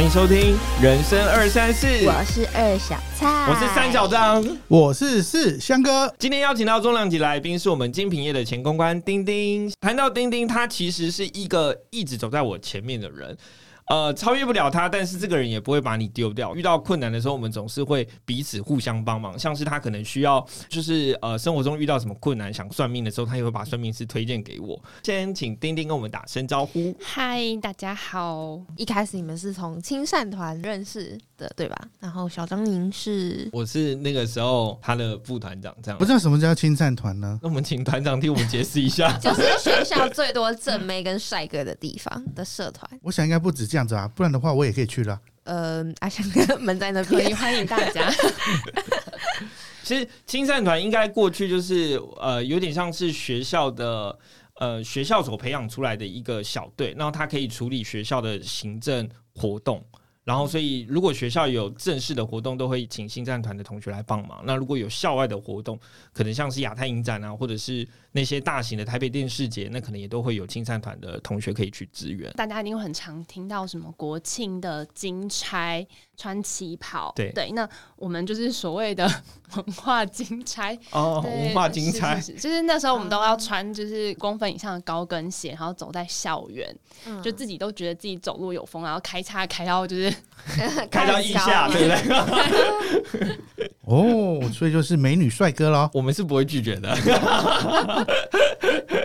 欢迎收听人生二三四，我是二小蔡，我是三小张。我是四香哥，今天邀请到重量级来宾是我们精品业的前公关丁丁。谈到丁丁，他其实是一个一直走在我前面的人。呃，超越不了他，但是这个人也不会把你丢掉。遇到困难的时候，我们总是会彼此互相帮忙。像是他可能需要，就是呃，生活中遇到什么困难想算命的时候，他也会把算命师推荐给我。先请丁丁跟我们打声招呼。嗨，大家好。一开始你们是从青善团认识的，对吧？然后小张您是？我是那个时候他的副团长，这样。不知道什么叫青善团呢？那我们请团长替我们解释一下。就是学校最多正妹跟帅哥的地方的社团。我想应该不止这样。这样子啊，不然的话我也可以去了。呃，阿香哥门在那，可以欢迎大家。其实青善团应该过去就是呃，有点像是学校的呃学校所培养出来的一个小队，然后他可以处理学校的行政活动。然后，所以如果学校有正式的活动，都会请新战团的同学来帮忙。那如果有校外的活动，可能像是亚太影展啊，或者是那些大型的台北电视节，那可能也都会有青战团的同学可以去支援。大家一定会很常听到什么国庆的金钗穿旗袍，对对。那我们就是所谓的 文化金钗哦，文化金钗，就是那时候我们都要穿就是公分以上的高跟鞋，然后走在校园，就自己都觉得自己走路有风，然后开叉开到就是。开到腋下，对不对？哦，所以就是美女帅哥喽，我们是不会拒绝的。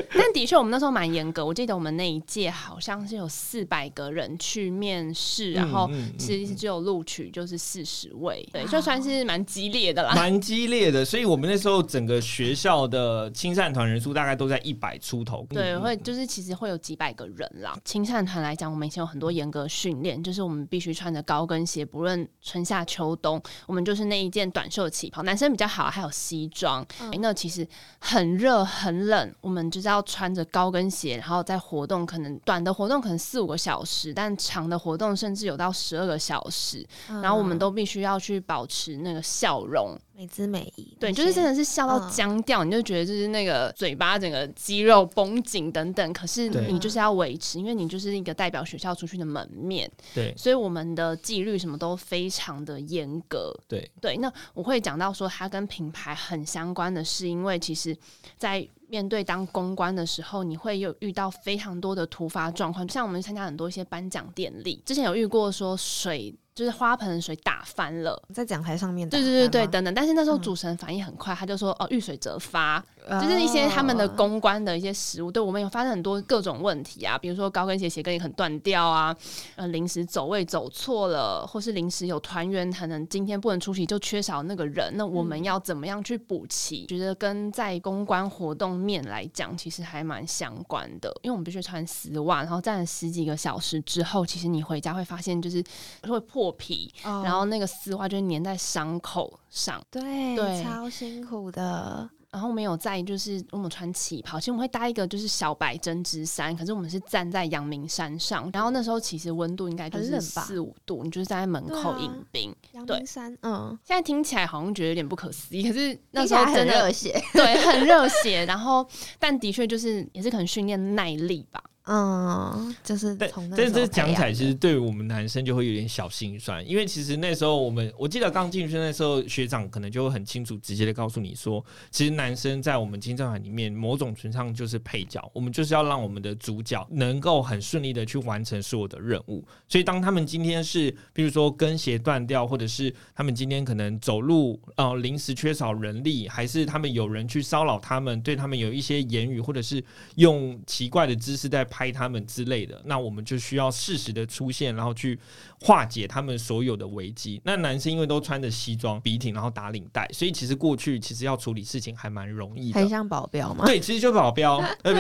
但的确，我们那时候蛮严格。我记得我们那一届好像是有四百个人去面试，然后其实只有录取就是四十位，对，就算是蛮激烈的啦。蛮激烈的，所以我们那时候整个学校的青善团人数大概都在一百出头。对，会就是其实会有几百个人啦。青善团来讲，我们以前有很多严格训练，就是我们必须穿着高跟鞋，不论春夏秋冬，我们就是那一件短。袖旗袍，男生比较好，还有西装。那其实很热很冷，我们就是要穿着高跟鞋，然后在活动，可能短的活动可能四五个小时，但长的活动甚至有到十二个小时。然后我们都必须要去保持那个笑容。美姿美仪，对，就是真的是笑到僵掉，你就觉得就是那个嘴巴整个肌肉绷紧等等。可是你就是要维持，因为你就是一个代表学校出去的门面。对，所以我们的纪律什么都非常的严格。对对，那我会讲到说，它跟品牌很相关的是，因为其实，在面对当公关的时候，你会有遇到非常多的突发状况，像我们参加很多一些颁奖典礼，之前有遇过说水。就是花盆水打翻了，在讲台上面。对对对对，等等。但是那时候主持人反应很快，他就说：“哦，遇水则发。”就是一些他们的公关的一些食物，对我们有发生很多各种问题啊，比如说高跟鞋鞋跟也很断掉啊，呃，临时走位走错了，或是临时有团员可能今天不能出席，就缺少那个人，那我们要怎么样去补齐？觉得跟在公关活动面来讲，其实还蛮相关的，因为我们必须穿丝袜，然后站了十几个小时之后，其实你回家会发现就是会破。破皮，然后那个丝袜就粘在伤口上，对对，超辛苦的。然后没有在就是我们穿旗袍，其实我们会搭一个就是小白针织衫，可是我们是站在阳明山上，然后那时候其实温度应该就是四五度，你就是站在门口迎宾。阳明山，嗯，现在听起来好像觉得有点不可思议，可是那时候很热血，对，很热血。然后但的确就是也是可能训练耐力吧。嗯，就是但但是讲起来，其实对于我们男生就会有点小心酸，因为其实那时候我们，我记得刚进去那时候，学长可能就会很清楚、直接的告诉你说，其实男生在我们金正海里面，某种程度上就是配角，我们就是要让我们的主角能够很顺利的去完成所有的任务。所以当他们今天是，比如说跟鞋断掉，或者是他们今天可能走路呃临时缺少人力，还是他们有人去骚扰他们，对他们有一些言语，或者是用奇怪的姿势在。拍他们之类的，那我们就需要适时的出现，然后去化解他们所有的危机。那男生因为都穿着西装笔挺，然后打领带，所以其实过去其实要处理事情还蛮容易的，很像保镖嘛。对，其实就保镖，对不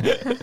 对？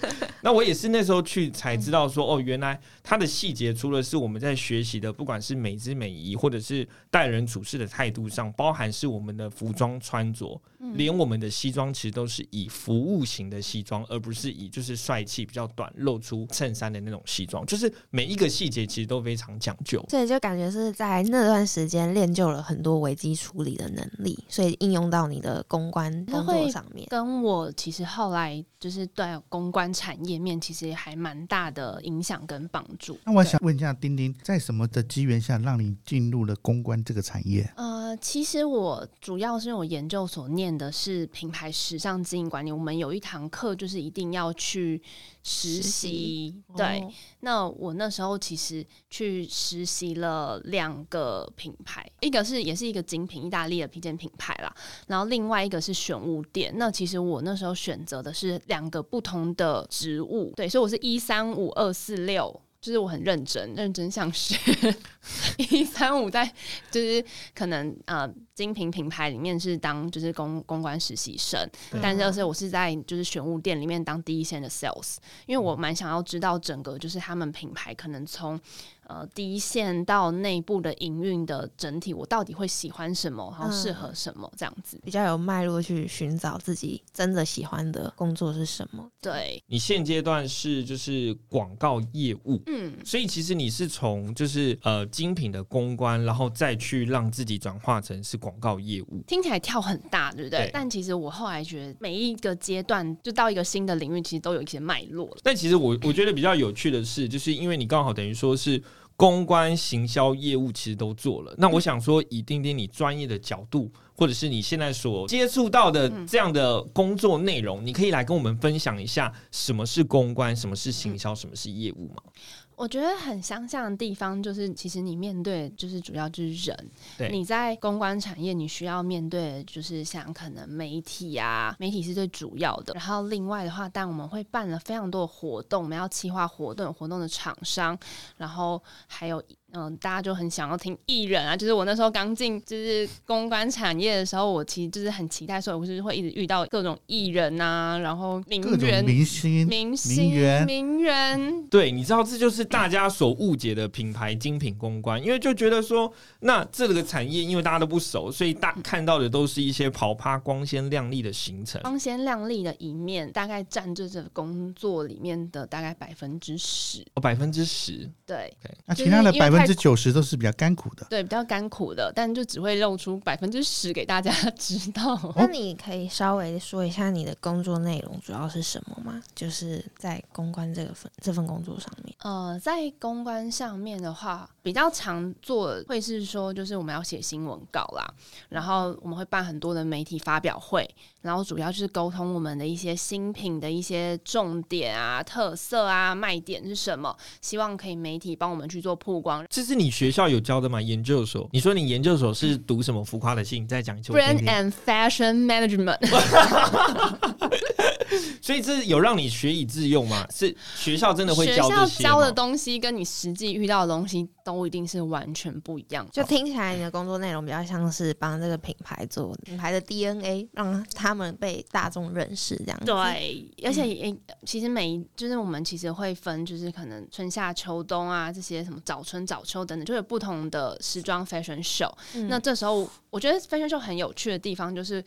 那我也是那时候去才知道说，哦，原来他的细节除了是我们在学习的，不管是美姿美仪，或者是待人处事的态度上，包含是我们的服装穿着，连我们的西装其实都是以服务型的西装，而不是以就是帅气比较。短，露出衬衫的那种西装，就是每一个细节其实都非常讲究。对就感觉是在那段时间练就了很多危机处理的能力，所以应用到你的公关工作上面。跟我其实后来就是对公关产业面其实还蛮大的影响跟帮助。那我想问一下，丁丁，在什么的机缘下让你进入了公关这个产业？呃，其实我主要是我研究所念的是品牌时尚经营管理，我们有一堂课就是一定要去实习。对，那我那时候其实去实习了两个品牌，一个是也是一个精品意大利的皮件品牌啦，然后另外一个是选物店。那其实我那时候选择的是两个不同的职务，对，所以我是一三五二四六。就是我很认真，认真想学。一三五在就是可能呃精品品牌里面是当就是公公关实习生，但是是我是在就是选物店里面当第一线的 sales，因为我蛮想要知道整个就是他们品牌可能从。呃，第一线到内部的营运的整体，我到底会喜欢什么，然后适合什么，这样子比较有脉络去寻找自己真的喜欢的工作是什么。对你现阶段是就是广告业务，嗯，所以其实你是从就是呃精品的公关，然后再去让自己转化成是广告业务，听起来跳很大，对不对？但其实我后来觉得每一个阶段就到一个新的领域，其实都有一些脉络。但其实我我觉得比较有趣的是，就是因为你刚好等于说是。公关、行销业务其实都做了。那我想说，以丁丁你专业的角度，或者是你现在所接触到的这样的工作内容，你可以来跟我们分享一下什么是公关，什么是行销，什么是业务吗？我觉得很相像的地方就是，其实你面对就是主要就是人。你在公关产业，你需要面对就是像可能媒体啊，媒体是最主要的。然后另外的话，但我们会办了非常多的活动，我们要企划活动，活动的厂商，然后还有。嗯，大家就很想要听艺人啊，就是我那时候刚进就是公关产业的时候，我其实就是很期待，所以我是会一直遇到各种艺人啊，然后名人、明星、明星、名媛、名人。对，你知道这就是大家所误解的品牌精品公关，因为就觉得说，那这个产业因为大家都不熟，所以大看到的都是一些跑趴、光鲜亮丽的行程，光鲜亮丽的一面大概占这这工作里面的大概百分之十，哦，百分之十，对，那其他的百分。百分之九十都是比较干苦的，对，比较干苦的，但就只会露出百分之十给大家知道。那你可以稍微说一下你的工作内容主要是什么吗？就是在公关这个份这份工作上面。呃，在公关上面的话，比较常做会是说，就是我们要写新闻稿啦，然后我们会办很多的媒体发表会，然后主要就是沟通我们的一些新品的一些重点啊、特色啊、卖点是什么，希望可以媒体帮我们去做曝光。这是你学校有教的吗？研究所？你说你研究所是读什么浮夸的信？再讲一次。Brand and Fashion Management。所以这有让你学以致用吗？是学校真的会教这些教的东西跟你实际遇到的东西都一定是完全不一样。就听起来你的工作内容比较像是帮这个品牌做品牌的 DNA，让他们被大众认识这样。对，而且也其实每一就是我们其实会分，就是可能春夏秋冬啊这些什么早春早秋等等，就有不同的时装 fashion show。那这时候我觉得 fashion show 很有趣的地方就是。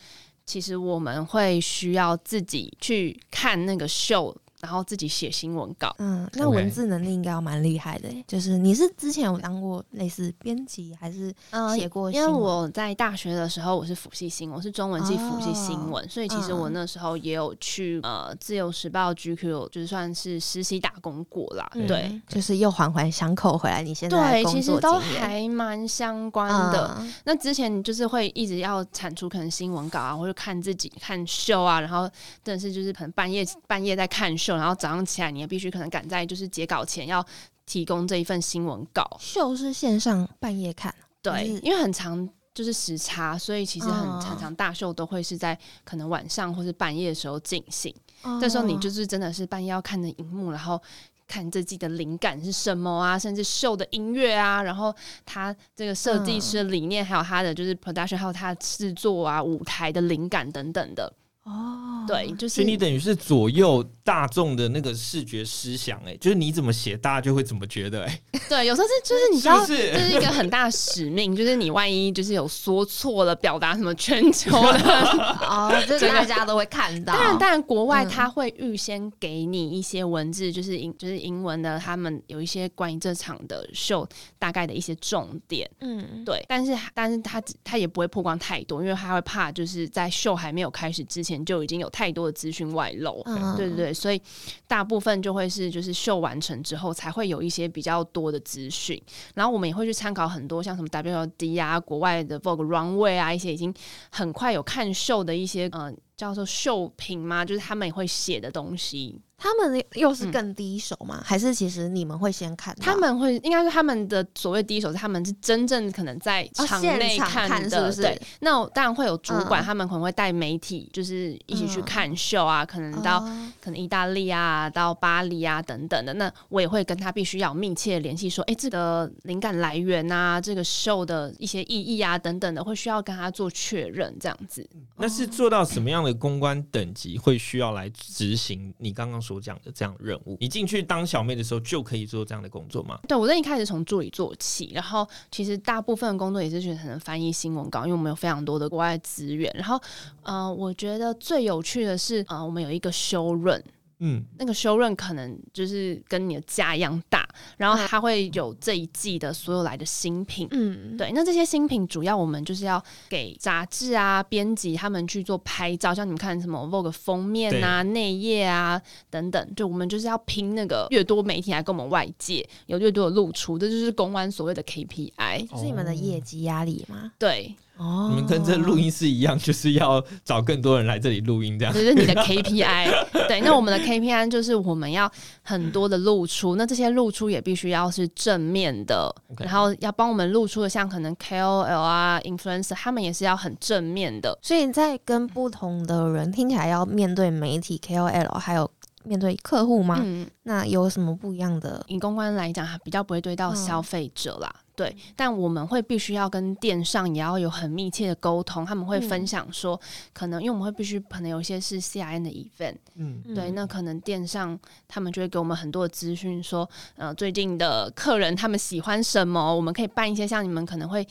其实我们会需要自己去看那个秀。然后自己写新闻稿，嗯，那文字能力应该要蛮厉害的。就是你是之前有当过类似编辑，还是写过？因为我在大学的时候我是辅系新闻，我是中文系辅系新闻，所以其实我那时候也有去呃自由时报 GQ，就是算是实习打工过啦。对，就是又环环相扣回来。你现在对，其实都还蛮相关的。那之前就是会一直要产出可能新闻稿啊，或者看自己看秀啊，然后真的是就是可能半夜半夜在看秀。然后早上起来，你也必须可能赶在就是截稿前要提供这一份新闻稿。秀是线上半夜看，对，因为很长就是时差，所以其实很常常大秀都会是在可能晚上或是半夜的时候进行。这时候你就是真的是半夜要看的荧幕，然后看自己的灵感是什么啊，甚至秀的音乐啊，然后他这个设计师的理念，还有他的就是 production，还有他制作啊舞台的灵感等等的。哦。对，就所以是你等于是左右大众的那个视觉思想，哎，就是你怎么写，大家就会怎么觉得，哎，对，有时候是就是你知道，是是这是一个很大的使命，就是你万一就是有说错了，表达什么全球的，哦，就 是大家都会看到。当然，当然，国外嗯他会预先给你一些文字，就是英就是英文的，他们有一些关于这场的秀大概的一些重点，嗯，对。但是，但是他他也不会曝光太多，因为他会怕就是在秀还没有开始之前就已经有太多的资讯外露。嗯对对对，所以大部分就会是就是秀完成之后才会有一些比较多的资讯，然后我们也会去参考很多像什么 WLD 啊、国外的 Vogue Runway 啊一些已经很快有看秀的一些呃叫做秀品嘛，就是他们也会写的东西，他们又是更第一手吗？还是其实你们会先看？他们会应该是他们的所谓第一手是他们是真正可能在场内看的，看是不是对。那我当然会有主管，嗯他们可能会带媒体，就是一起去嗯看秀啊，可能到。哦可能意大利啊，到巴黎啊等等的，那我也会跟他必须要有密切联系，说，哎、这个灵感来源啊，这个秀的一些意义啊等等的，会需要跟他做确认，这样子。那是做到什么样的公关等级会需要来执行你刚刚所讲的这样任务？你进去当小妹的时候就可以做这样的工作吗？对我在一开始从助理做起，然后其实大部分的工作也是选择翻译新闻稿，因为我们有非常多的国外资源。然后，呃，我觉得最有趣的是，呃，我们有一个修润，嗯，那个修润可能就是跟你的家一样大，然后它会有这一季的所有来的新品。嗯，对，那这些新品主要我们就是要给杂志啊、编辑他们去做拍照，像你们看什么 Vogue 封面啊、内页啊等等，就我们就是要拼那个越多媒体来跟我们外界有越多的露出，这就是公安所谓的 KPI。是你们的业绩压力吗？对，哦，你们跟这录音室一样，就是要找更多人来这里录音，这样这是你的 KPI。对，那我们的 KPI 就是我们要很多的露出，那这些露出也必须要是正面的然后要帮我们露出的，像可能 KOL 啊、influencer，他们也是要很正面的。所以在跟不同的人听起来要面对媒体 KOL，还有面对客户吗？嗯，那有什么不一样的？以公关来讲，它比较不会对到嗯消费者啦。对，但我们会必须要跟电商也要有很密切的沟通，他们会分享说，可能因为我们会必须可能有一些是 CIN 的 event，嗯，对，那可能电商他们就会给我们很多的资讯，说，呃，最近的客人他们喜欢什么，我们可以办一些像你们可能会。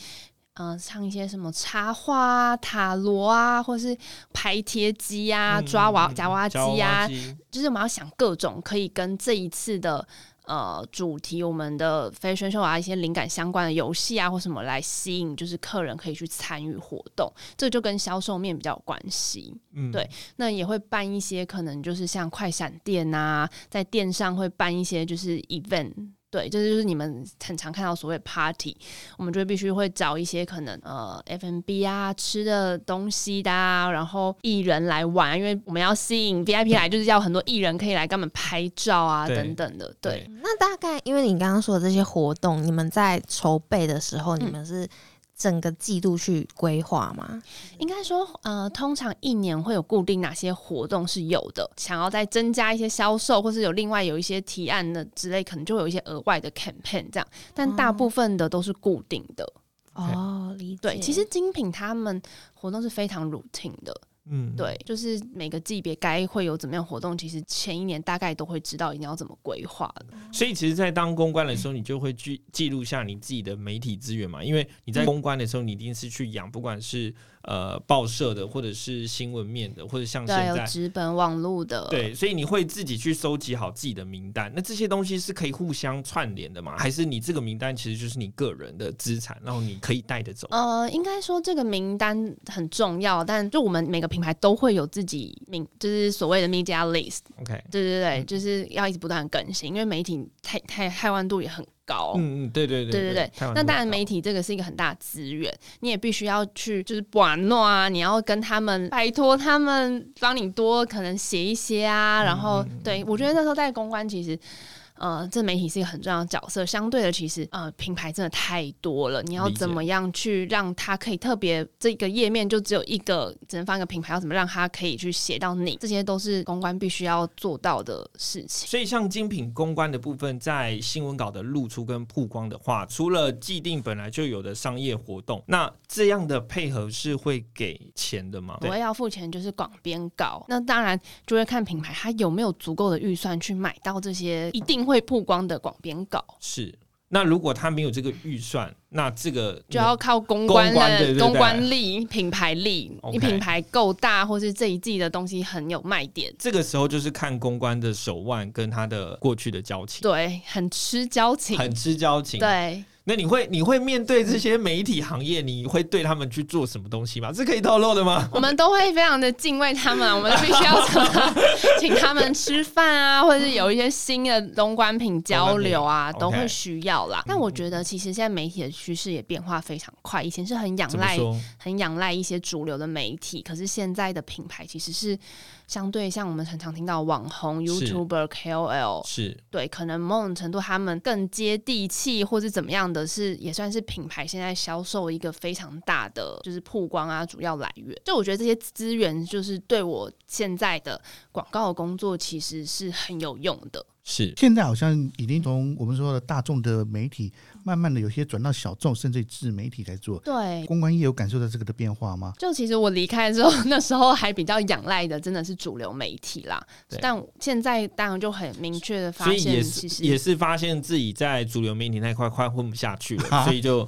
呃，唱一些什么插画啊、塔罗啊，或是排贴机啊、嗯抓娃娃娃机夹娃娃啊，机。就是我们要想各种可以跟这一次的呃主题，我们的 fashion show 啊，一些灵感相关的游戏啊，或什么来吸引，就是客人可以去参与活动，这就跟销售面比较有关系。嗯对那也会办一些可能就是像快闪店啊，在店上会办一些就是 event。对，这就是你们很常看到所谓 party，我们就必须会找一些可能呃 F&B 啊吃的东西的、啊，然后艺人来玩，因为我们要吸引 VIP 来，就是要很多艺人可以来跟我们拍照啊等等的。对，那大概因为你刚刚说的这些活动，你们在筹备的时候，嗯你们是整个季度去规划吗？应该说，呃，通常一年会有固定哪些活动是有的，想要再增加一些销售，或是有另外有一些提案的之类，可能就会有一些额外的 campaign 这样，但大部分的都是固定的。哦，理解。对，其实精品他们活动是非常 routine 的，嗯，对，就是每个级别该会有怎么样活动，其实前一年大概都会知道一定要怎么规划的。所以其实，在当公关的时候，你就会记记录下你自己的媒体资源嘛，因为你在公关的时候，你一定是去养，不管是呃报社的，或者是新闻面的，或者像现在。纸本网络的，对，所以你会自己去收集好自己的名单。那这些东西是可以互相串联的吗？还是你这个名单其实就是你个人的资产，然后你可以带着走？呃，应该说这个名单很重要，但就我们每个品牌都会有自己名，就是所谓的 media list。OK，对对对，就是要一直不断更新，因为媒体太太太万度也很高。嗯嗯，对对对对对对那当然，媒体这个是一个很大的资源，你也必须要去就是玩弄啊，你要跟他们拜托他们帮你多可能写一些啊，然后嗯对我觉得那时候在公关其实。呃，这媒体是一个很重要的角色。相对的，其实呃，品牌真的太多了，你要怎么样去让它可以特别这个页面就只有一个，只能放一个品牌，要怎么让它可以去写到你，这些都是公关必须要做到的事情。所以，像精品公关的部分，在新闻稿的露出跟曝光的话，除了既定本来就有的商业活动，那这样的配合是会给钱的吗？我要付钱就是广编稿，那当然就会看品牌它有没有足够的预算去买到这些一定会曝光的广编稿。是。那如果他没有这个预算，那这个就要靠公关的公关力、品牌力。你品牌够大，或是这一季的东西很有卖点，这个时候就是看公关的手腕跟他的过去的交情，对，很吃交情。很吃交情。，对，那你会你会面对这些媒体行业，你会对他们去做什么东西吗？这可以透露的吗？我们都会非常的敬畏他们，我们必须要请他们吃饭啊，或者是有一些新的公关品交流啊，都会需要啦。但我觉得其实现在媒体的趋势也变化非常快，以前是很仰赖？很仰赖一些主流的媒体，可是现在的品牌其实是相对像我们很常听到网红、YouTuber、KOL，是对，可能某种程度他们更接地气，或是怎么样的是，也算是品牌现在销售一个非常大的就是曝光啊主要来源。就我觉得这些资源就是对我现在的广告的工作其实是很有用的。是，现在好像已经从我们说的大众的媒体，慢慢的有些转到小众，甚至自媒体来做。对。公关业有感受到这个的变化吗？就其实我离开之后，那时候还比较仰赖的真的是主流媒体啦对，但现在当然就很明确的发现，其实是也是发现自己在主流媒体那一块快混不下去了，啊 所以就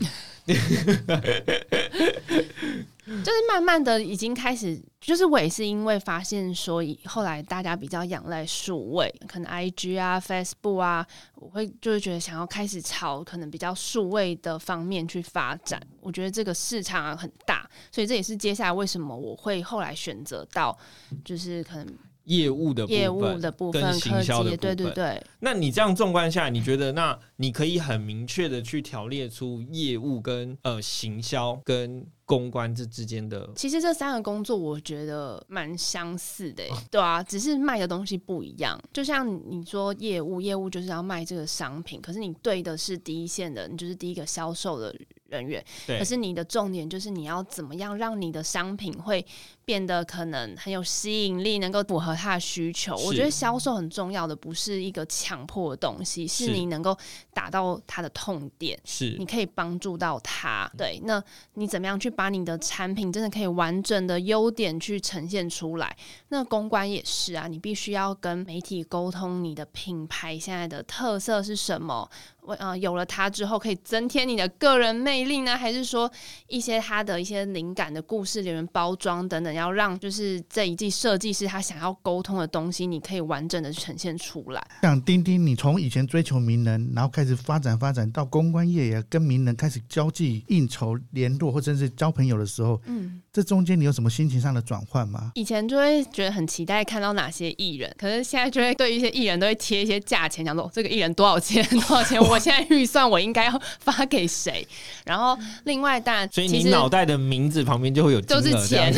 就是慢慢的已经开始，就是我也是因为发现说，以后来大家比较仰赖数位，可能 I G 啊、Facebook 啊，我会就是觉得想要开始朝可能比较数位的方面去发展。我觉得这个市场很大，所以这也是接下来为什么我会后来选择到就是可能业务的部分业务的部分、跟科行销的，部分。对对对。那你这样纵观下来，你觉得那你可以很明确的去条列出业务跟呃行销跟公关这之间的其实这三个工作我觉得蛮相似的、欸，对啊，只是卖的东西不一样。就像你说业务，业务就是要卖这个商品，可是你对的是第一线的，你就是第一个销售的人员。对可是你的重点就是你要怎么样让你的商品会变得可能很有吸引力，能够符合他的需求。我觉得销售很重要的不是一个强迫的东西，是是你能够打到他的痛点。是你可以帮助到他。对，那你怎么样去把你的产品真的可以完整的优点去呈现出来？那公关也是啊，你必须要跟媒体沟通你的品牌现在的特色是什么。为呃，有了它之后，可以增添你的个人魅力呢，还是说一些它的一些灵感的故事里面包装等等，要让就是这一季设计师他想要沟通的东西，你可以完整的呈现出来。像丁丁，你从以前追求名人，然后开始发展发展到公关业也跟名人开始交际、应酬、联络，或者是交朋友的时候，嗯，这中间你有什么心情上的转换吗？以前就会觉得很期待看到哪些艺人，可是现在就会对一些艺人都会贴一些价钱，讲说这个艺人多少钱 多少钱，我现在预算我应该要发给谁。然后另外当然，所以你脑袋的名字旁边就会有金都是钱，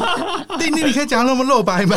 丁丁，你可以讲那么露白吗？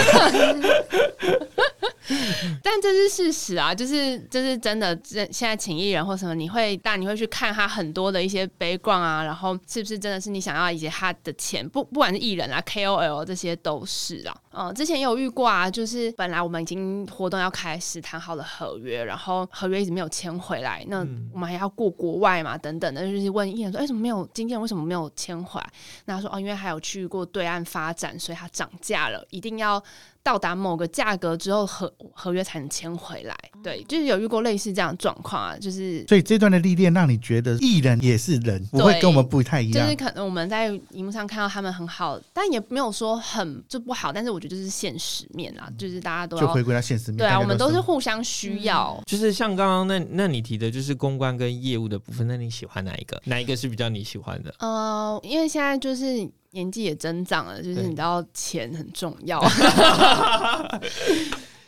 但这是事实啊，就是就是真的。这现在请艺人或什么，你会但你会去看他很多的一些 background 啊，然后是不是真的是你想要以及他的钱，不不管是艺人啊、KOL 这些都是啊。嗯、之前也有遇过啊，就是本来我们已经活动要开始谈好了合约，然后合约一直没有签回来，那嗯我们还要过国外嘛，等等的，就是问艺人说，哎、怎么没有经纪人为什么没有签回来？那他说哦，因为还有去过对岸发展，所以它涨价了，一定要到达某个价格之后合合约才能签回来。对，就是有遇过类似这样的状况啊，就是所以这段的历练让你觉得艺人也是人，不会跟我们不太一样就是。可能我们在荧幕上看到他们很好，但也没有说很就不好，但是我觉得就是现实面啊，就是大家都要就回归到现实面，对啊，我们都是互相需要。就是像刚刚那那你提的，就是公关跟业务的部分，那你喜欢哪一个？哪一个是比较你喜欢的？呃，因为现在就是年纪也增长了，就是对你知道钱很重要。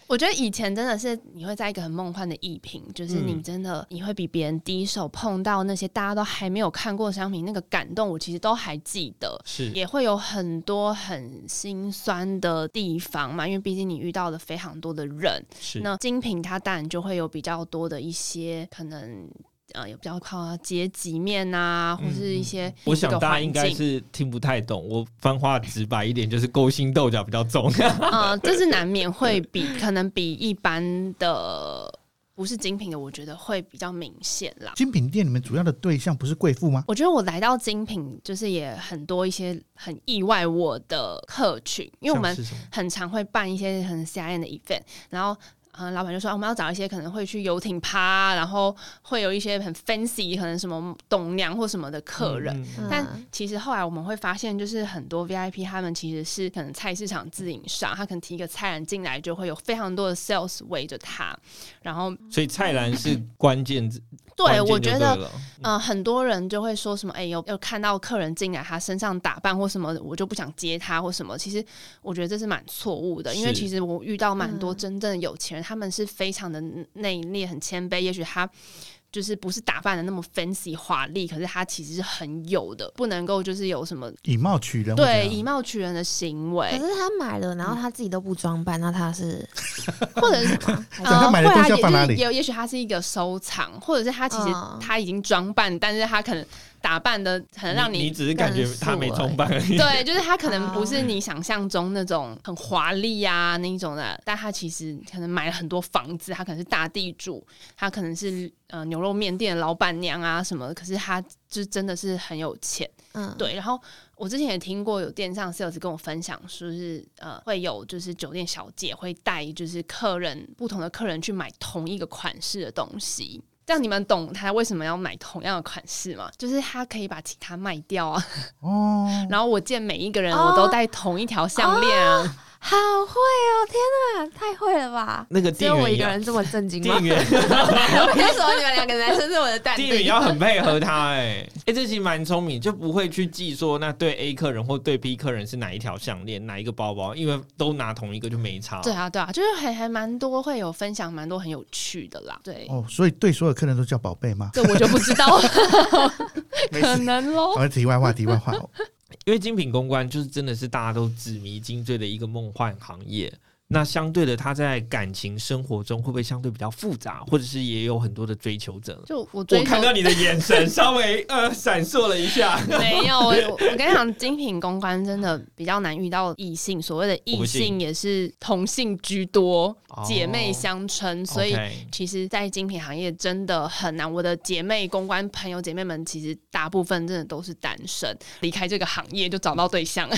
我觉得以前真的是你会在一个很梦幻的艺品，就是你嗯真的你会比别人第一手碰到那些大家都还没有看过的商品，那个感动我其实都还记得。是也会有很多很心酸的地方嘛，因为毕竟你遇到了非常多的人，是，那精品它当然就会有比较多的一些可能。呃，也比较靠阶级面啊，或是一些嗯我想大家应该是听不太懂。我翻话直白一点，就是勾心斗角比较重。呃，这是难免会比可能比一般的不是精品的，我觉得会比较明显啦。精品店里面主要的对象不是贵妇吗？我觉得我来到精品，就是也很多一些很意外我的客群，因为我们很常会办一些很吓人的 event，然后。嗯，老板就说、啊我们要找一些可能会去游艇趴，然后会有一些很 fancy，可能什么董娘或什么的客人。嗯嗯嗯但其实后来我们会发现，就是很多 VIP 他们其实是可能菜市场自营商，他可能提一个菜篮进来，就会有非常多的 sales 围着他。然后，所以菜篮是关键字。对我觉得，嗯呃，很多人就会说什么，哎、有有看到客人进来，他身上打扮或什么，我就不想接他或什么。其实我觉得这是蛮错误的，因为其实我遇到蛮多嗯真正的有钱人，他们是非常的内敛、很谦卑，也许他。就是不是打扮的那么 fancy 华丽，可是他其实是很有的，不能够就是有什么以貌取人，对以貌取人的行为。可，是他买了，然后他自己都不装扮，那他是 或者是什么？还是他买的东西放哪里？会啊也就是也也许他是一个收藏，或者是他其实嗯。他已经装扮，但是他可能打扮的可能让你你只是感觉他没装扮而已。对，就是他可能不哦是你想象中那种很华丽呀那一种的，但他其实可能买了很多房子，他可能是大地主，他可能是呃牛肉面店的老板娘啊什么的，可是他就真的是很有钱。嗯，对，然后我之前也听过有电商 sales 跟我分享，说是呃会有就是酒店小姐会带就是客人不同的客人去买同一个款式的东西。这样你们懂他为什么要买同样的款式吗？就是他可以把其他卖掉啊。哦，然后我见每一个人哦我都戴同一条项链啊。好会哦！天哪，太会了吧！那个只有我店员要一个人这么震惊吗店？员为什么你们两个男生是我的淡店员定？要很配合他哎、哎、这其实蛮聪明，就不会去记说那对 A 客人或对 B 客人是哪一条项链、哪一个包包，因为都拿同一个就没差。对啊，对啊，就是还还蛮多会有分享，蛮多很有趣的啦。对，哦，所以对所有客人都叫宝贝吗？这我就不知道，可。能喽。好，题外话，题外话，因为精品公关就是真的是大家都纸迷金醉的一个梦幻行业。那相对的，他在感情生活中会不会相对比较复杂，或者是也有很多的追求者？就我我追求看到你的眼神 稍微呃闪烁了一下。没有，我跟你讲，精品公关真的比较难遇到异性，所谓的异性也是同性居多，哦姐妹相称，所以其实，在精品行业真的很难。我的姐妹公关朋友姐妹们，其实大部分真的都是单身，离开这个行业就找到对象。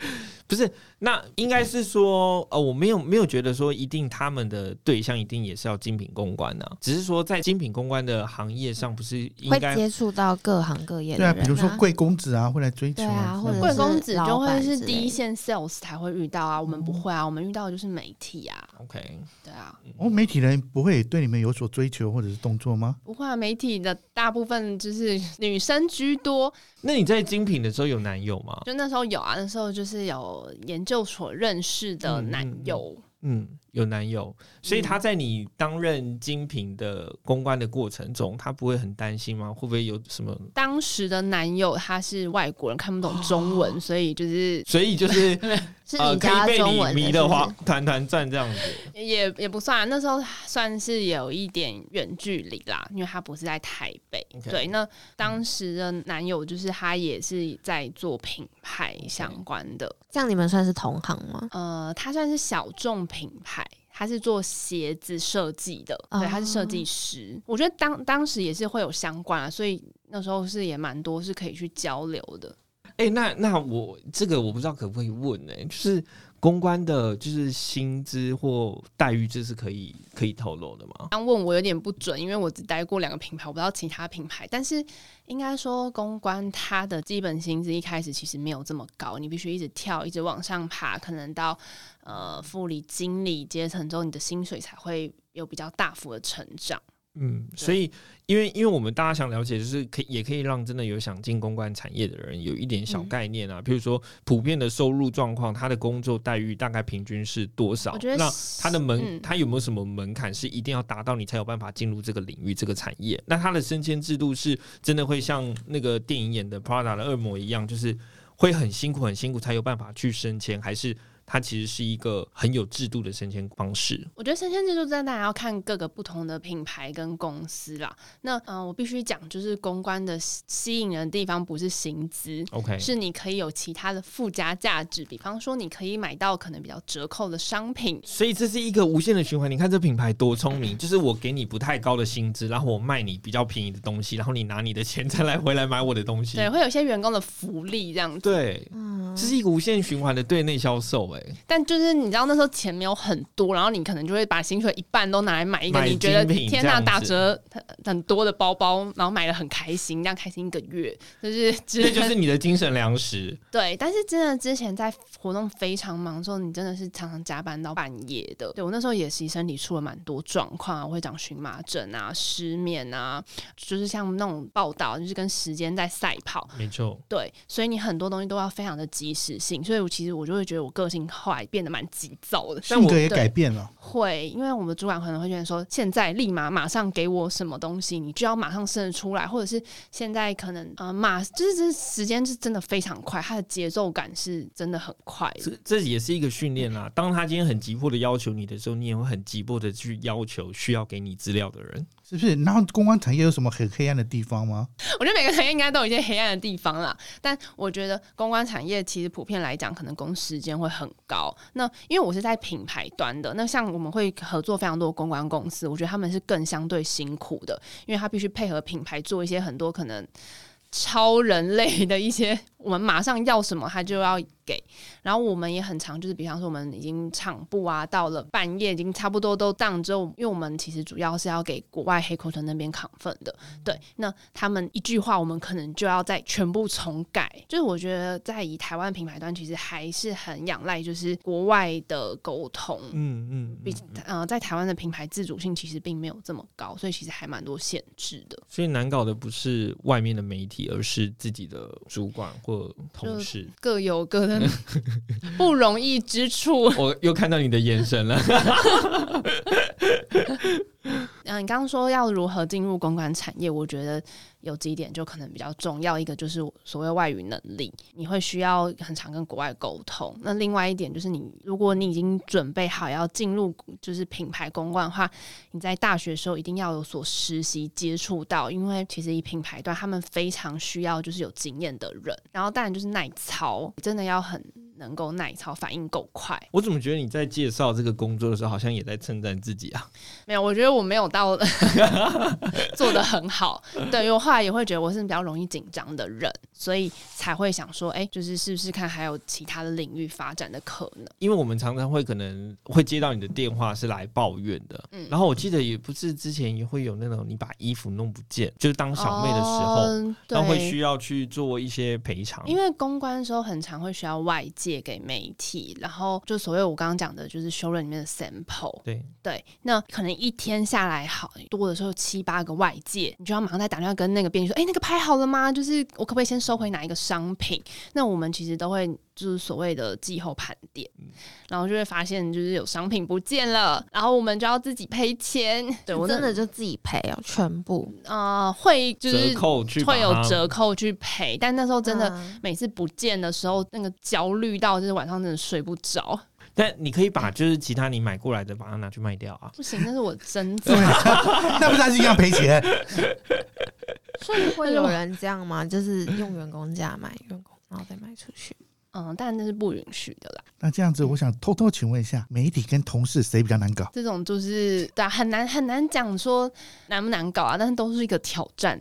不是，那应该是说，呃，我没有没有觉得说一定他们的对象一定也是要精品公关呢、只是说在精品公关的行业上，不是应会该接触到各行各业的对啊，比如说贵公子啊，会来追求对啊或者贵公子就会是第一线 sales 才会遇到啊，我们不会啊，我们遇到的就是媒体啊，OK，对啊，哦，媒体人不会对你们有所追求或者是动作吗？不会啊，媒体的大部分就是女生居多，那你在精品的时候有男友吗？就那时候有啊，那时候就是有研究所认识的男嗯嗯。嗯友，嗯，有男友，所以他在你担任精品的公关的过程中，他不会很担心吗？会不会有什么？当时的男友他是外国人，看不懂中文，所以就是 所以就是 是呃，可以你教被你中文迷的话团团转这样子。也也不算啊，那时候算是有一点远距离啦，因为他不是在台北。对，那当时的男友就是他也是在做品牌相关的，这样你们算是同行吗？呃，他算是小众品牌。他是做鞋子设计的，对，他是设计师。我觉得当当时也是会有相关啊，所以那时候是也蛮多是可以去交流的。哎、那那我这个我不知道可不可以问呢、就是公关的，就是薪资或待遇，这是可以可以透露的吗？刚问我有点不准，因为我只待过两个品牌，我不知道其他品牌。但是应该说，公关它的基本薪资一开始其实没有这么高，你必须一直跳，一直往上爬，可能到呃副理、经理阶层之后，你的薪水才会有比较大幅的成长。嗯，所以因为因为我们大家想了解，就是可以也可以让真的有想进公关产业的人有一点小嗯概念啊，比如说普遍的收入状况，他的工作待遇大概平均是多少？那他的门嗯他有没有什么门槛是一定要达到你才有办法进入这个领域这个产业？那他的升迁制度是真的会像那个电影演的 Prada 的恶魔一样，就是会很辛苦很辛苦才有办法去升迁，还是它其实是一个很有制度的升迁方式？我觉得升迁制度真的当然要看各个不同的品牌跟公司啦。那嗯、呃我必须讲，就是公关的吸吸引人的地方不是薪资。OK，是你可以有其他的附加价值，比方说你可以买到可能比较折扣的商品，所以这是一个无限的循环。你看这品牌多聪明，就是我给你不太高的薪资，然后我卖你比较便宜的东西，然后你拿你的钱 再来回来买我的东西。对，会有一些员工的福利这样子。对，嗯这是一个无限循环的对内销售。哎，但就是你知道那时候钱没有很多，然后你可能就会把薪水一半都拿来买一个你觉得天呐打折很很多的包包，然后买的很开心，这样开心一个月，就是这就是你的精神粮食。对。但是真的之前在活动非常忙的时候，你真的是常常加班到半夜的。对我那时候也其实身体出了蛮多状况啊，我会长荨麻疹啊、失眠啊，就是像那种报道，就是跟时间在赛跑。没错，对，所以你很多东西都要非常的及时性，所以我其实我就会觉得我个性后来变得蛮急躁的。但我性格也改变了。会，因为我们主管可能会觉得说，现在立马马上给我什么东西，你就要马上生得出来，或者是现在可能呃马就是这时间是真的非常快，它的节奏感是真的很快的。这这也是一个训练啦。当他今天很急迫的要求你的时候，你也会很急迫的去要求需要给你资料的人。是不是？然后公关产业有什么很黑暗的地方吗？我觉得每个产业应该都有一些黑暗的地方啦，但我觉得公关产业其实普遍来讲，可能工时间会很高。那因为我是在品牌端的，那像我们会合作非常多公关公司，我觉得他们是更相对辛苦的，因为他必须配合品牌做一些很多可能超人类的一些，我们马上要什么他就要给。然后我们也很常，就是比方说我们已经场部啊，到了半夜已经差不多都当之后，因为我们其实主要是要给国外黑口唇那边扛分的，对，那他们一句话，我们可能就要再全部重改。就是我觉得在以台湾品牌端，其实还是很仰赖就是国外的沟通。嗯嗯，比呃，在台湾的品牌自主性其实并没有这么高，所以其实还蛮多限制的。所以难搞的不是外面的媒体，而是自己的主管或同事。各有各的 不容易之处。我又看到你的眼神了。嗯、你刚刚说要如何进入公关产业，我觉得有几点就可能比较重要。一个就是所谓外语能力，你会需要很常跟国外沟通。那另外一点就是你，如果你已经准备好要进入就是品牌公关的话，你在大学的时候一定要有所实习接触到，因为其实以品牌端他们非常需要就是有经验的人。然后当然就是耐操，真的要很能够耐操，反应够快。我怎么觉得你在介绍这个工作的时候，好像也在称赞自己啊？没有，我觉得我没有到 做的很好。对，因为我后来也会觉得我是比较容易紧张的人，所以才会想说，哎、就是是不是看还有其他的领域发展的可能。因为我们常常会可能会接到你的电话是来抱怨的，嗯然后我记得也不是之前也会有那种你把衣服弄不见，就是当小妹的时候，嗯然后会需要去做一些赔偿，因为公关的时候很常会需要外界给媒体，然后就所谓我刚刚讲的，就是修润里面的 sample。对对，那可能一天下来好多的时候七八个外界，你就要马上再打电话跟那个编辑说，哎、那个拍好了吗？就是我可不可以先收回哪一个商品？那我们其实都会就是所谓的季后盘点，然后就会发现就是有商品不见了，然后我们就要自己赔钱。对我真的就自己赔哦，全部呃会就是折扣去会有折扣去赔，但那时候真的。嗯每次不见的时候，那个焦虑到就是晚上真的睡不着。但你可以把就是其他你买过来的把它拿去卖掉啊。不行，那是我真 的。那不是还是一样赔钱？所以会有人这样吗？就是用员工价买员工，然后再卖出去。嗯，但那是不允许的啦。那这样子，我想偷偷请问一下，媒体跟同事谁比较难搞？这种就是对啊，很难很难讲说难不难搞啊，但是都是一个挑战。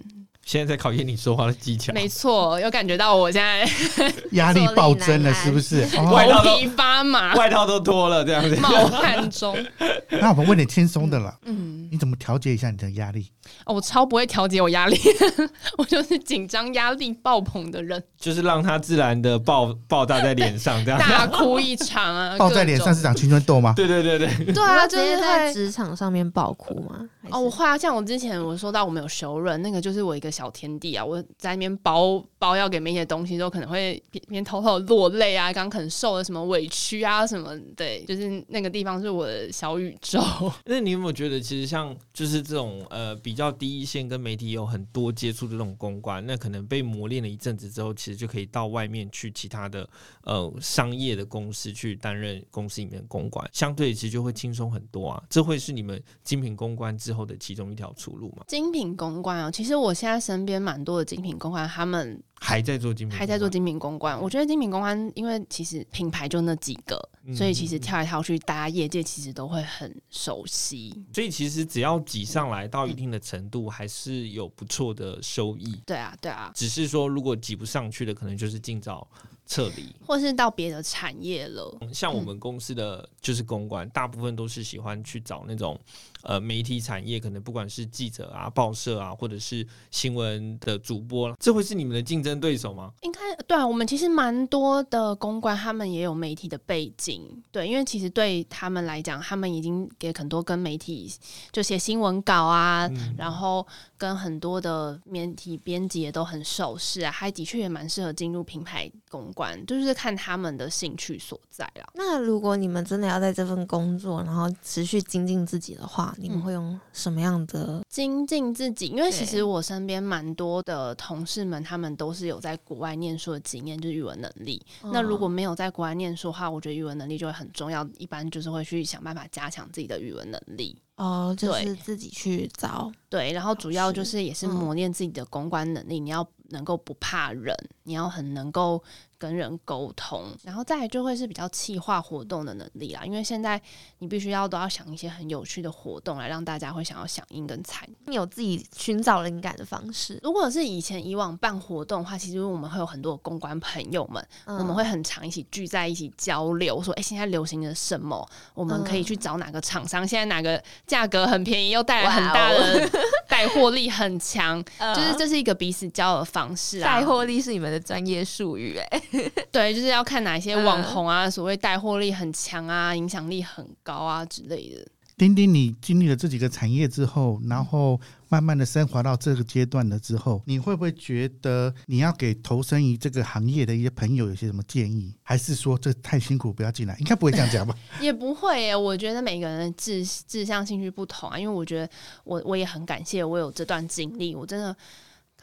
现在在考验你说话的技巧。没错，有感觉到我现在 压力暴增了，是不是？哦，外套都头皮发麻，外套都脱了，这样子。冒汗中。那我们问点轻松的了，嗯，你怎么调节一下你的压力？哦，我超不会调节我压力，我就是紧张压力爆棚的人，就是让它自然的爆爆炸在脸上，这样。大哭一场啊，爆在脸上是长青春痘吗？对对对对，对啊，就是在职场上面爆哭吗？哦，我会啊，像我之前我说到我们有熟人，那个就是我一个小天地啊，我在那边包包要给媒体的东西都可能会边边偷偷落泪啊，刚可能受了什么委屈啊什么，对，就是那个地方是我的小宇宙。那你有没有觉得，其实像就是这种呃比较第一线跟媒体有很多接触的这种公关，那可能被磨练了一阵子之后，其实就可以到外面去其他的呃商业的公司去担任公司里面的公关，相对其实就会轻松很多啊。这会是你们精品公关之后的其中一条出路嘛？精品公关啊，其实我现在身边蛮多的精品公关，他们还在做精品还在做精品公关。我觉得精品公关，因为其实品牌就那几个，嗯所以其实跳来跳去，大家业界其实都会很熟悉。所以其实只要挤上来到一定的程度，还是有不错的收益。对啊，对啊，只是说如果挤不上去的，可能就是尽早撤离。或是到别的产业了。像我们公司的就是公关，大部分都是喜欢去找那种呃媒体产业，可能不管是记者啊、报社啊，或者是新闻的主播，这会是你们的竞争对手吗？应该对啊，我们其实蛮多的公关，他们也有媒体的背景，对，因为其实对他们来讲，他们已经给很多跟媒体就写新闻稿啊，嗯然后跟很多的媒体编辑也都很熟识啊，还的确也蛮适合进入品牌公关，就是看他们的兴趣所在啦。那如果你们真的要在这份工作，然后持续精进自己的话，你们嗯会用什么样的？精进自己，因为其实我身边蛮多的同事们，他们都是有在国外念书的经验，就是语文能力。那如果没有在国外念书的话，我觉得语文能力就会很重要，一般就是会去想办法加强自己的语文能力。哦，就是自己去找，对，然后主要就是也是嗯磨练自己的公关能力，你要能够不怕人，你要很能够跟人沟通，然后再来就会是比较企划活动的能力啦。因为现在你必须要都要想一些很有趣的活动来让大家会想要响应跟参与。你有自己寻找灵感的方式。如果是以前以往办活动的话，其实我们会有很多公关朋友们，嗯我们会很常一起聚在一起交流，说哎、诶现在流行的什么，我们可以去找哪个厂商，现在哪个价格很便宜，又带来很大的 带货力很强，就是这是一个彼此交流的方式啊。带货力是你们的专业术语，哎，对，就是要看哪一些网红啊，所谓带货力很强啊，影响力很高啊之类的。丁丁，你经历了这几个产业之后，然后慢慢的升华到这个阶段了之后，你会不会觉得你要给投身于这个行业的一些朋友有些什么建议？还是说这太辛苦不要进来？应该不会这样讲吧？也不会耶，我觉得每个人的志志向、兴趣不同啊。因为我觉得我我也很感谢我有这段经历，我真的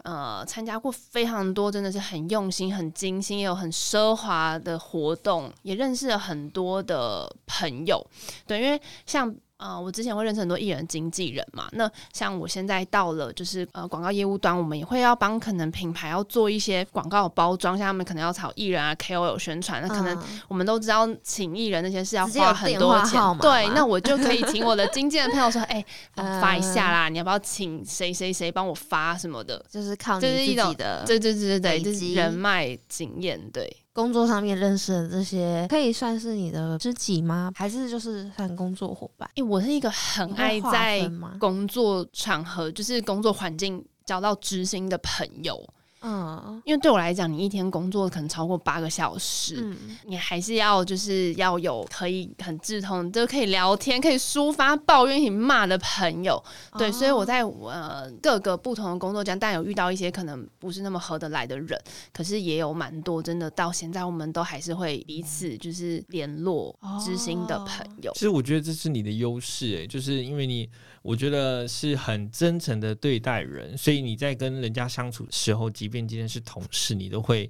呃参加过非常多，真的是很用心、很精心，也有很奢华的活动，也认识了很多的朋友。对，因为像。呃，我之前会认识很多艺人经纪人嘛，那像我现在到了就是呃广告业务端，我们也会要帮可能品牌要做一些广告的包装，像他们可能要炒艺人啊 KOL 宣传，那可能嗯我们都知道请艺人那些是要花很多钱对，那我就可以请我的经纪人朋友说，哎、发一下嗯啦，你要不要请谁谁谁帮我发什么的？就是靠你这是一种自己的对对对对对，就是人脉经验，对。工作上面认识的这些，可以算是你的知己吗？还是就是算工作伙伴？哎、我是一个很爱在工作场合，就是工作环境交到知心的朋友。嗯因为对我来讲，你一天工作可能超过八个小时，嗯，你还是要就是要有可以很志同，就可以聊天、可以抒发抱怨、可以骂的朋友。对，哦所以我在呃各个不同的工作间，但有遇到一些可能不是那么合得来的人，可是也有蛮多真的到现在，我们都还是会彼此就是联络哦知心的朋友。其实我觉得这是你的优势，哎，就是因为你，我觉得是很真诚的对待人，所以你在跟人家相处的时候，即便今天是同事，你都会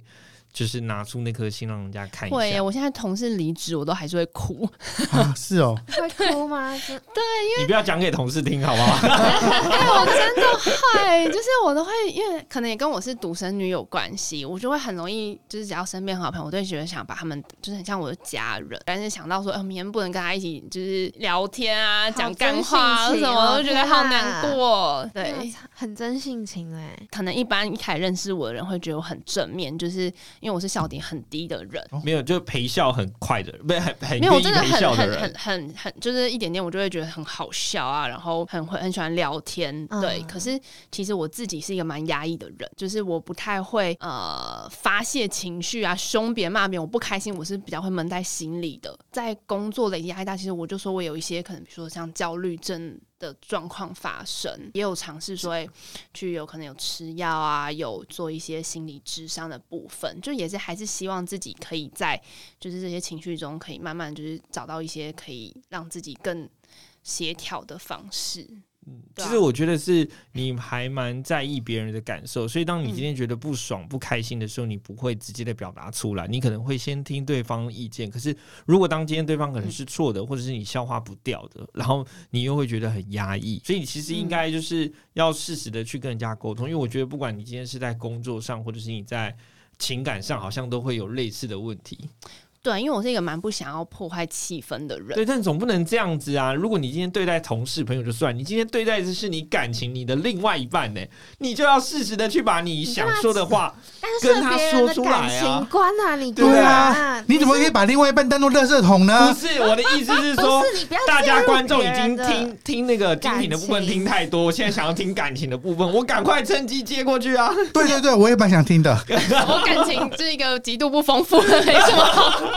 就是拿出那颗心让人家看一下。我现在同事离职，我都还是会哭。啊，是哦，会哭吗？对，因为你不要讲给同事听好不好？哎，我真的会，就是我都会，因为可能也跟我是独生女有关系，我就会很容易，就是只要身边好朋友，我都会觉得想把他们就是很像我的家人，但是想到说，呃，明天不能跟他一起就是聊天啊，讲干话啊什么，我就觉得好难过。对，很真性情哎、可能一般一开始认识我的人会觉得我很正面，就是因为我是笑点很低的人。没有，就陪笑很快的人，不是很很没有，我真的很的很很。很很，就是一点点，我就会觉得很好笑啊，然后很会很喜欢聊天，对。嗯可是其实我自己是一个蛮压抑的人，就是我不太会呃发泄情绪啊，凶别人骂别人，我不开心，我是比较会闷在心里的。在工作累积压力大，其实我就说我有一些可能，比如说像焦虑症的状况发生，也有尝试说去有可能有吃药啊，有做一些心理智商的部分，就也是还是希望自己可以在就是这些情绪中，可以慢慢就是找到一些可以让自己更协调的方式。其实我觉得是你还蛮在意别人的感受，所以当你今天觉得不爽、不开心的时候，你不会直接的表达出来，你可能会先听对方意见。可是如果当今天对方可能是错的，或者是你消化不掉的，然后你又会觉得很压抑，所以其实应该就是要适时的去跟人家沟通。因为我觉得不管你今天是在工作上，或者是你在情感上，好像都会有类似的问题。对，因为我是一个蛮不想要破坏气氛的人。对，但总不能这样子啊！如果你今天对待同事朋友就算，你今天对待的是你感情你的另外一半呢，你就要适时的去把你想说的话跟他说出来啊感情观啊，你对啊啊，，你怎么可以把另外一半当做垃圾桶呢不？是我的意思是说，大家观众已经听听那个精品的部分听太多，我现在想要听感情的部分，我赶快趁机接过去啊！对对对，我也蛮想听的。我感情是一个极度不丰富的，没什么好，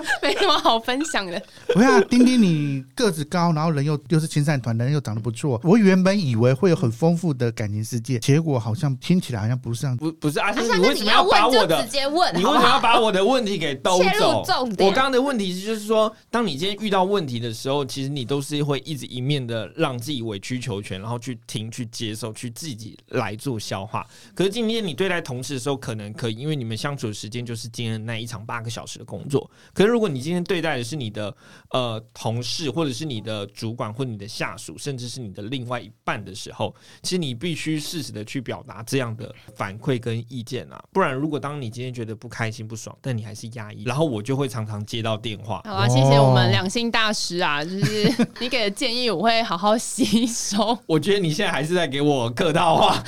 没什么好分享的。我想丁丁，你个子高，然后人又又是青善团，人又长得不错。我原本以为会有很丰富的感情世界，结果好像听起来好像不是这样。不不是啊，是你为什么要把我的直接问，你为什么要把我的问题给兜走？我刚刚的问题，就是说，当你今天遇到问题的时候，其实你都是会一直一面的让自己委曲求全，然后去听、去接受、去自己来做消化。可是今天你对待同事的时候，可能可以，因为你们相处的时间就是今天那一场八个小时的工作。可是如果你今天对待的是你的呃同事，或者是你的主管，或你的下属，甚至是你的另外一半的时候，其实你必须适时的去表达这样的反馈跟意见啊，不然如果当你今天觉得不开心、不爽，但你还是压抑，然后我就会常常接到电话。好啊，谢谢我们两性大师啊，就是你给的建议，我会好好吸收。我觉得你现在还是在给我客套话，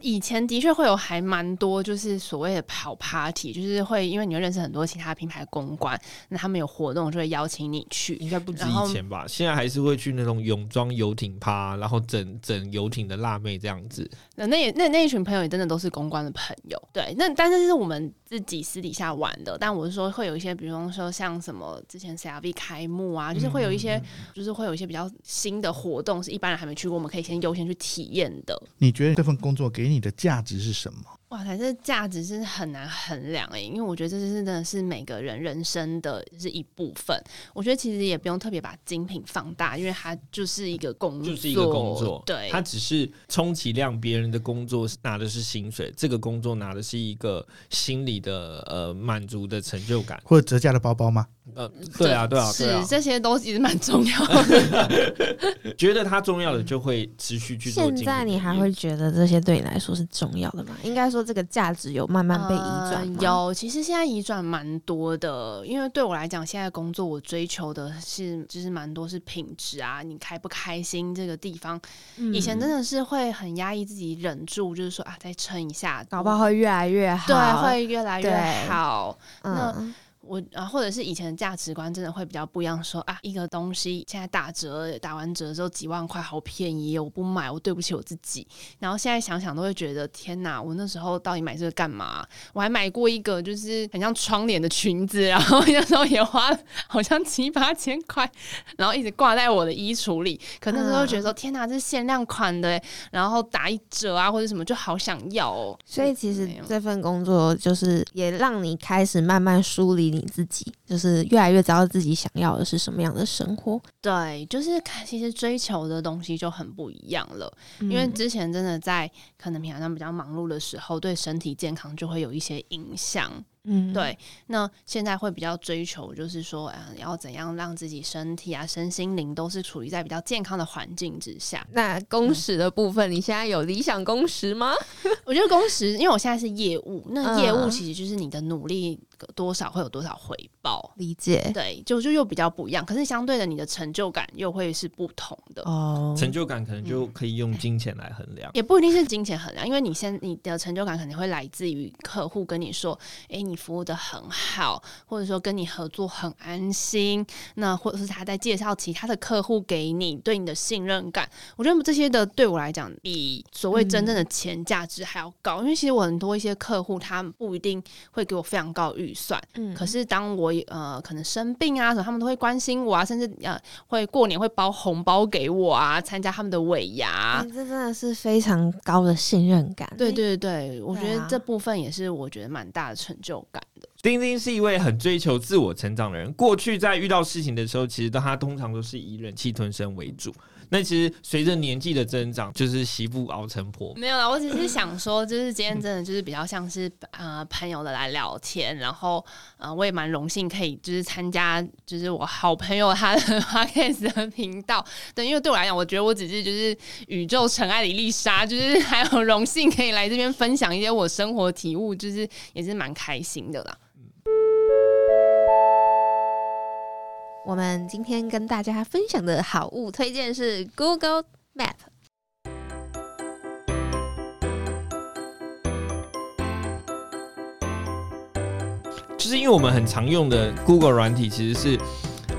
以前的确会有还蛮多，就是所谓的跑 party，就是会因为你会认识很多其他品牌公关，那他们有活动就会邀请你去。应该不止以前吧，现在还是会去那种泳装游艇趴，然后整整游艇的辣妹这样子。那那也那那一群朋友也真的都是公关的朋友，对。那但是是我们自己私底下玩的，但我是说会有一些，比方说像什么之前 CRV 开幕啊，就是会有一些，就是会有一些比较新的活动，是一般人还没去过，我们可以先优先去体验的。你觉得这份工作给你的价值是什么？哇塞，这价值是很难衡量诶，因为我觉得这是真的是每个人人生的是一部分。我觉得其实也不用特别把精品放大，因为它就是一个工作，就是一个工作，对，它只是充其量别人的工作拿的是薪水，这个工作拿的是一个心理的呃满足的成就感。或者折价的包包吗？呃，对啊，对啊，对啊是，这些都其实蛮重要的。觉得它重要的就会持续去做现在你还会觉得这些对你来说是重要的吗？应该说这个价值有慢慢被移转有，其实现在移转蛮多的，因为对我来讲，现在工作我追求的是就是蛮多是品质啊，你开不开心这个地方，嗯以前真的是会很压抑自己，忍住，就是说啊，再撑一下，搞不好会越来越好。对，会越来越对好。嗯，我啊，或者是以前的价值观真的会比较不一样说啊，一个东西现在打折，打完折之后几万块，好便宜，我不买，我对不起我自己。然后现在想想都会觉得，天哪，我那时候到底买这个干嘛？我还买过一个就是很像窗帘的裙子，然后 那时候也花了好像七八千块，然后一直挂在我的衣橱里。可那时候觉得说，天哪，这是限量款的欸，然后打一折啊或者什么，就好想要哦。所以其实这份工作就是也让你开始慢慢梳理你自己，就是越来越知道自己想要的是什么样的生活。对，就是看其实追求的东西就很不一样了。因为嗯之前真的在可能平常比较忙碌的时候，对身体健康就会有一些影响。嗯，对，那现在会比较追求，就是说，嗯，要怎样让自己身体啊、身心灵都是处于在比较健康的环境之下。那工时的部分，你现在有理想工时吗？我觉得工时，因为我现在是业务，那业务嗯其实就是你的努力多少会有多少回报。理解对，就就又比较不一样，可是相对的，你的成就感又会是不同的。哦成就感可能就可以用金钱来衡量。也不一定是金钱衡量，因为你先你的成就感肯定会来自于客户跟你说，诶，你服务的很好，或者说跟你合作很安心，那或者是他在介绍其他的客户给你，对你的信任感，我觉得这些的对我来讲，比所谓真正的钱价值还要高，因为其实我很多一些客户，他们不一定会给我非常高预算。嗯可是当我呃可能生病啊什么，他们都会关心我啊，甚至呃会过年会包红包给我啊，参加他们的尾牙。哎这真的是非常高的信任感。对对对，我觉得这部分也是我觉得蛮大的成就感的。丁丁是一位很追求自我成长的人。过去在遇到事情的时候，其实他通常都是以忍气吞声为主。那其实随着年纪的增长，就是媳妇熬成婆。没有啦，我只是想说，就是今天真的就是比较像是呃朋友的来聊天，然后呃我也蛮荣幸可以就是参加就是我好朋友他的 p o d c a s 的频道，对，因为对我来讲，我觉得我只是就是宇宙尘埃里丽莎，就是还有荣幸可以来这边分享一些我生活体悟，就是也是蛮开心的啦。我们今天跟大家分享的好物推荐是 Google Map。就是因为我们很常用的 Google 软体，其实是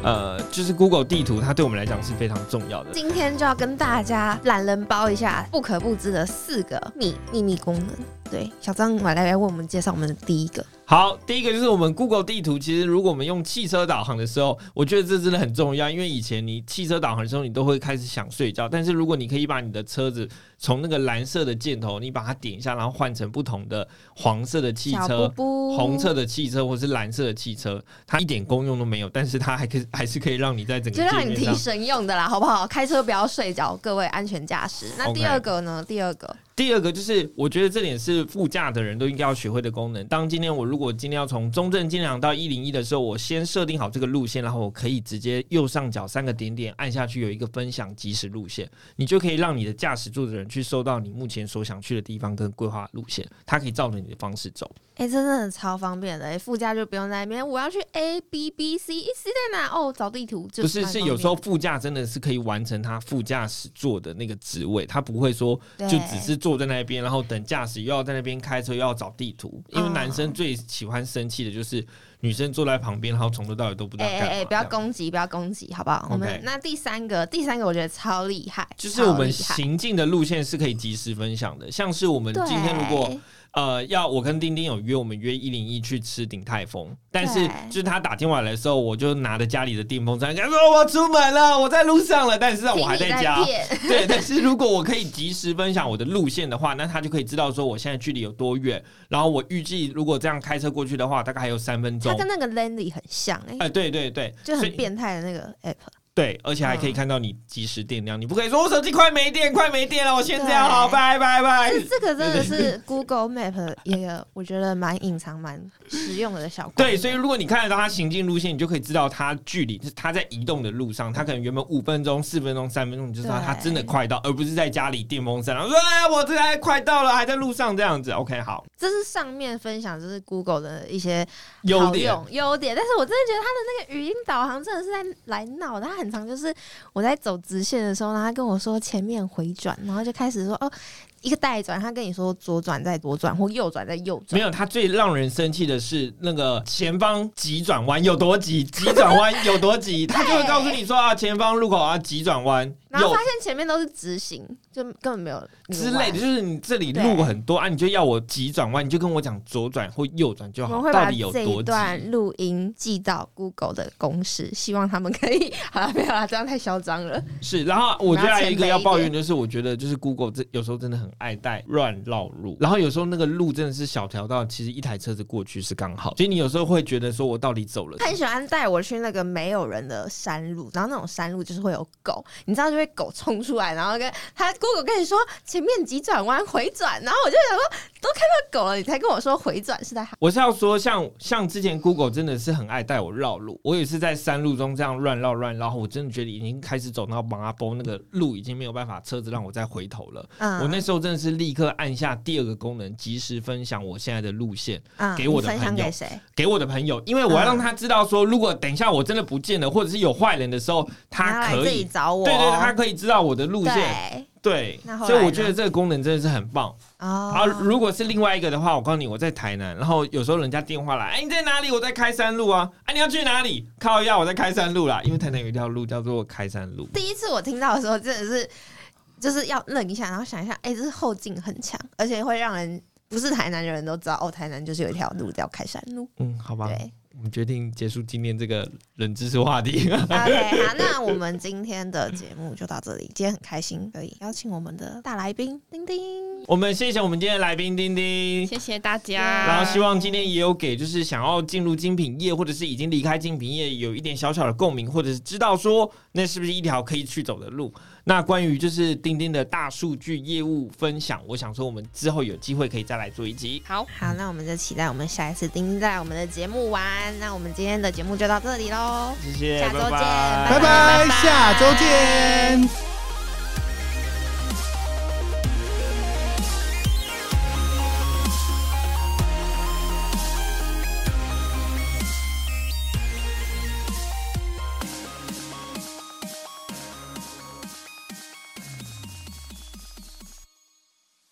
呃，就是 Google 地图，它对我们来讲是非常重要的。今天就要跟大家懒人包一下不可不知的四个秘秘密功能。对，小张来来为我们介绍我们的第一个。好，第一个就是我们 Google 地图。其实，如果我们用汽车导航的时候，我觉得这真的很重要，因为以前你汽车导航的时候，你都会开始想睡觉。但是，如果你可以把你的车子从那个蓝色的箭头，你把它点一下，然后换成不同的黄色的汽车布、布红色的汽车或是蓝色的汽车，它一点功用都没有，但是它还可以还是可以让你在整个就让你提。神用的啦，好不好？开车不要睡着，各位安全驾驶。那第二个呢？第二个第二个就是，我觉得这点是副驾的人都应该要学会的功能。当今天我如果今天要从中正金良到一零一的时候，我先设定好这个路线，然后我可以直接右上角三个点点按下去，有一个分享即时路线，你就可以让你的驾驶座的人去收到你目前所想去的地方跟规划路线，它可以照着你的方式走。哎、真的超方便的、哎，副驾就不用在那边，我要去 A B B C C 在哪？哦，找地图就不是，是有时候副驾真的是可以完成他副驾驶座的那个职位，他不会说就只是坐在那边，然后等驾驶又要在那边开车又要找地图。因为嗯男生最喜欢生气的就是女生坐在旁边，然后从头到尾都不知道干嘛。哎不要攻击，不要攻击，好不好？我们那第三个，第三个我觉得超厉害，就是我们行进的路线是可以及时分享的，像是我们今天如果对呃，要我跟丁丁有约，我们约一零一去吃鼎泰丰，但是就是他打电话来的时候，我就拿着家里的电风扇，跟他说我出门了，我在路上了，但是我还在家。骗。对，但是如果我可以及时分享我的路线的话，那他就可以知道说我现在距离有多远，然后我预计如果这样开车过去的话，大概还有三分钟。他。跟那个 Landy 很像哎、哎、对对对，就很变态的那个 app。对，而且还可以嗯看到你即时电量，你不可以说我手机快没电，快没电了，我先这样好，拜拜拜。这这个真的是 Google Map 一个我觉得蛮隐藏、蛮实用的小。对，所以如果你看得到它行进路线，你就可以知道它距离，就是它在移动的路上，它可能原本五分钟、四分钟、三分钟，你就知道它真的快到，而不是在家里电风扇，然后说哎，我这还快到了，还在路上这样子。OK，好，这是上面分享，就是 Google 的一些优点。优点，但是我真的觉得它的那个语音导航真的是在来闹的。它很常就是我在走直线的时候，然后他跟我说前面回转，然后就开始说哦一个带转，他跟你说左转再左转或右转再右转。没有，他最让人生气的是那个前方急转弯有多急，急转弯有多急，他就会告诉你说啊，前方路口啊急转弯有然后发现前面都是直行，就根本没有之类的，就是你这里路很多啊，你就要我急转弯，你就跟我讲左转或右转就好，我们会把到底有这一多急？段录音寄到 Google 的公式，希望他们可以。好了，没有了，这样太嚣张了。是，然后我觉得还有一个要抱怨，就是我觉得就是 Google 这有时候真的很爱带乱绕路，然后有时候那个路真的是小条道，其实一台车子过去是刚好，所以你有时候会觉得说我到底走了他很喜欢带我去那个没有人的山路，然后那种山路就是会有狗，你知道就会狗冲出来，然后跟他姑姑跟你说前面急转弯回转，然后我就想说都看到狗了，你才跟我说回转是在我是要说像，像之前 Google 真的是很爱带我绕路，我也是在山路中这样乱绕乱绕，我真的觉得已经开始走到马波那个路已经没有办法车子让我再回头了。嗯。我那时候真的是立刻按下第二个功能，及时分享我现在的路线嗯。给我的你分享朋友给谁？给我的朋友，因为我要让他知道说，如果等一下我真的不见了，或者是有坏人的时候，他可以，找我，对对对，他可以知道我的路线，对所以我觉得这个功能真的是很棒。哦啊，如果是另外一个的话，我告诉你，我在台南，然后有时候人家电话来，哎，你在哪里？我在开山路啊，哎，你要去哪里？靠一下，我在开山路啦，因为台南有一条路叫做开山路。第一次我听到的时候，真的是就是要愣一下，然后想一下，哎、这是后劲很强，而且会让人不是台南的人都知道，哦，台南就是有一条路叫开山路。嗯，好吧，对我们决定结束今天这个冷知识话题。OK，好，那我们今天的节目就到这里。今天很开心可以邀请我们的大来宾丁丁。我们谢谢我们今天的来宾丁丁。谢谢大家。然后希望今天也有给就是想要进入精品业或者是已经离开精品业有一点小小的共鸣，或者是知道说那是不是一条可以去走的路。那关于就是钉钉的大数据业务分享，我想说我们之后有机会可以再来做一集。好，好，那我们就期待我们下一次钉钉在我们的节目玩。那我们今天的节目就到这里喽。谢谢，下周见拜拜拜，下周见。